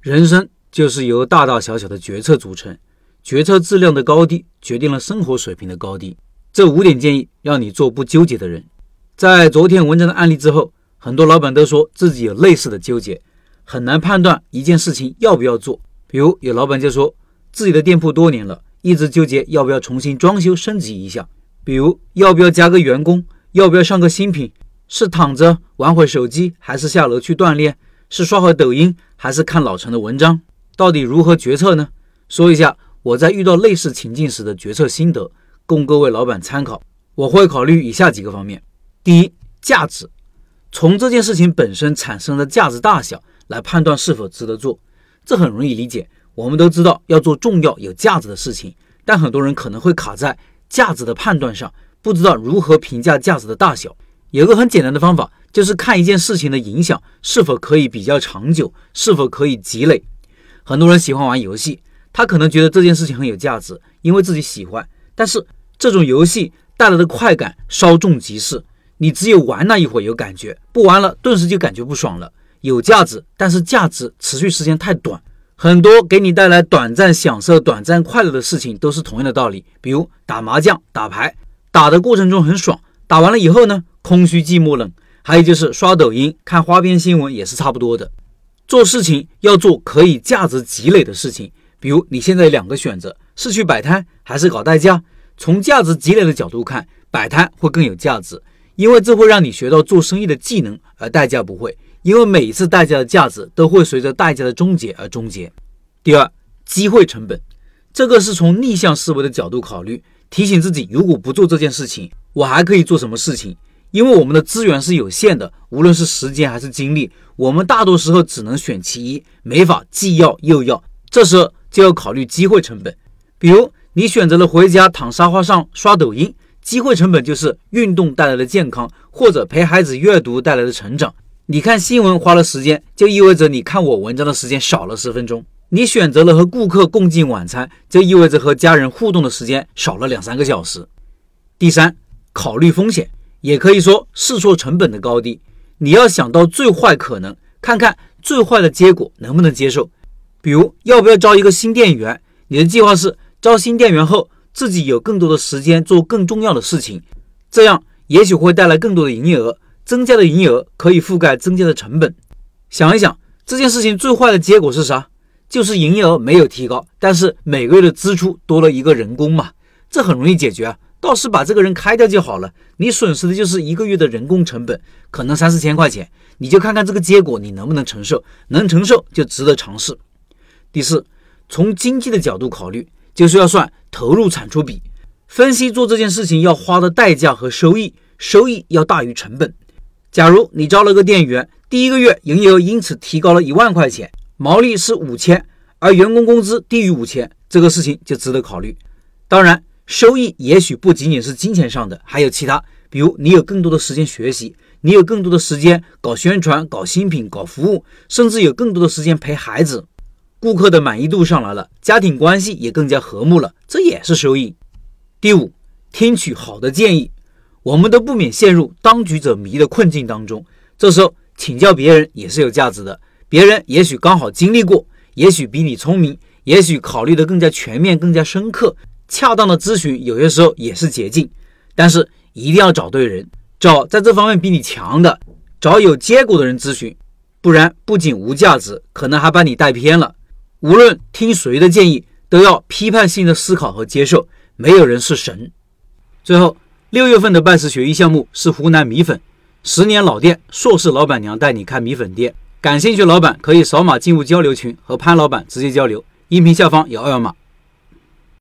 人生就是由大大小小的决策组成，决策质量的高低决定了生活水平的高低。这五点建议让你做不纠结的人。在昨天文章的案例之后，很多老板都说自己有类似的纠结，很难判断一件事情要不要做。比如有老板就说自己的店铺多年了，一直纠结要不要重新装修升级一下，比如要不要加个员工，要不要上个新品，是躺着玩会手机，还是下楼去锻炼？是刷会抖音还是看老陈的文章？到底如何决策呢？说一下我在遇到类似情境时的决策心得，供各位老板参考。我会考虑以下几个方面：第一，价值，从这件事情本身产生的价值大小来判断是否值得做。这很容易理解，我们都知道要做重要有价值的事情，但很多人可能会卡在价值的判断上，不知道如何评价价值的大小。有个很简单的方法。就是看一件事情的影响是否可以比较长久，是否可以积累。很多人喜欢玩游戏，他可能觉得这件事情很有价值，因为自己喜欢。但是这种游戏带来的快感稍纵即逝，你只有玩那一会儿有感觉，不玩了顿时就感觉不爽了。有价值，但是价值持续时间太短。很多给你带来短暂享受、短暂快乐的事情都是同样的道理。比如打麻将、打牌，打的过程中很爽，打完了以后呢，空虚、寂寞、冷。还有就是刷抖音、看花边新闻也是差不多的。做事情要做可以价值积累的事情，比如你现在有两个选择，是去摆摊还是搞代驾。从价值积累的角度看，摆摊会更有价值，因为这会让你学到做生意的技能，而代驾不会，因为每一次代价的价值都会随着代价的终结而终结。第二，机会成本，这个是从逆向思维的角度考虑，提醒自己，如果不做这件事情，我还可以做什么事情。因为我们的资源是有限的，无论是时间还是精力，我们大多时候只能选其一，没法既要又要。这时候就要考虑机会成本。比如你选择了回家躺沙发上刷抖音，机会成本就是运动带来的健康，或者陪孩子阅读带来的成长。你看新闻花了时间，就意味着你看我文章的时间少了十分钟。你选择了和顾客共进晚餐，就意味着和家人互动的时间少了两三个小时。第三，考虑风险。也可以说试错成本的高低，你要想到最坏可能，看看最坏的结果能不能接受。比如要不要招一个新店员？你的计划是招新店员后，自己有更多的时间做更重要的事情，这样也许会带来更多的营业额。增加的营业额可以覆盖增加的成本。想一想这件事情最坏的结果是啥？就是营业额没有提高，但是每个月的支出多了一个人工嘛，这很容易解决啊。倒是把这个人开掉就好了，你损失的就是一个月的人工成本，可能三四千块钱，你就看看这个结果你能不能承受，能承受就值得尝试。第四，从经济的角度考虑，就是要算投入产出比，分析做这件事情要花的代价和收益，收益要大于成本。假如你招了个店员，第一个月营业额因此提高了一万块钱，毛利是五千，而员工工资低于五千，这个事情就值得考虑。当然。收益也许不仅仅是金钱上的，还有其他，比如你有更多的时间学习，你有更多的时间搞宣传、搞新品、搞服务，甚至有更多的时间陪孩子。顾客的满意度上来了，家庭关系也更加和睦了，这也是收益。第五，听取好的建议，我们都不免陷入当局者迷的困境当中，这时候请教别人也是有价值的，别人也许刚好经历过，也许比你聪明，也许考虑的更加全面、更加深刻。恰当的咨询有些时候也是捷径，但是一定要找对人，找在这方面比你强的，找有结果的人咨询，不然不仅无价值，可能还把你带偏了。无论听谁的建议，都要批判性的思考和接受，没有人是神。最后，六月份的拜师学艺项目是湖南米粉，十年老店，硕士老板娘带你开米粉店，感兴趣老板可以扫码进入交流群和潘老板直接交流，音频下方有二维码。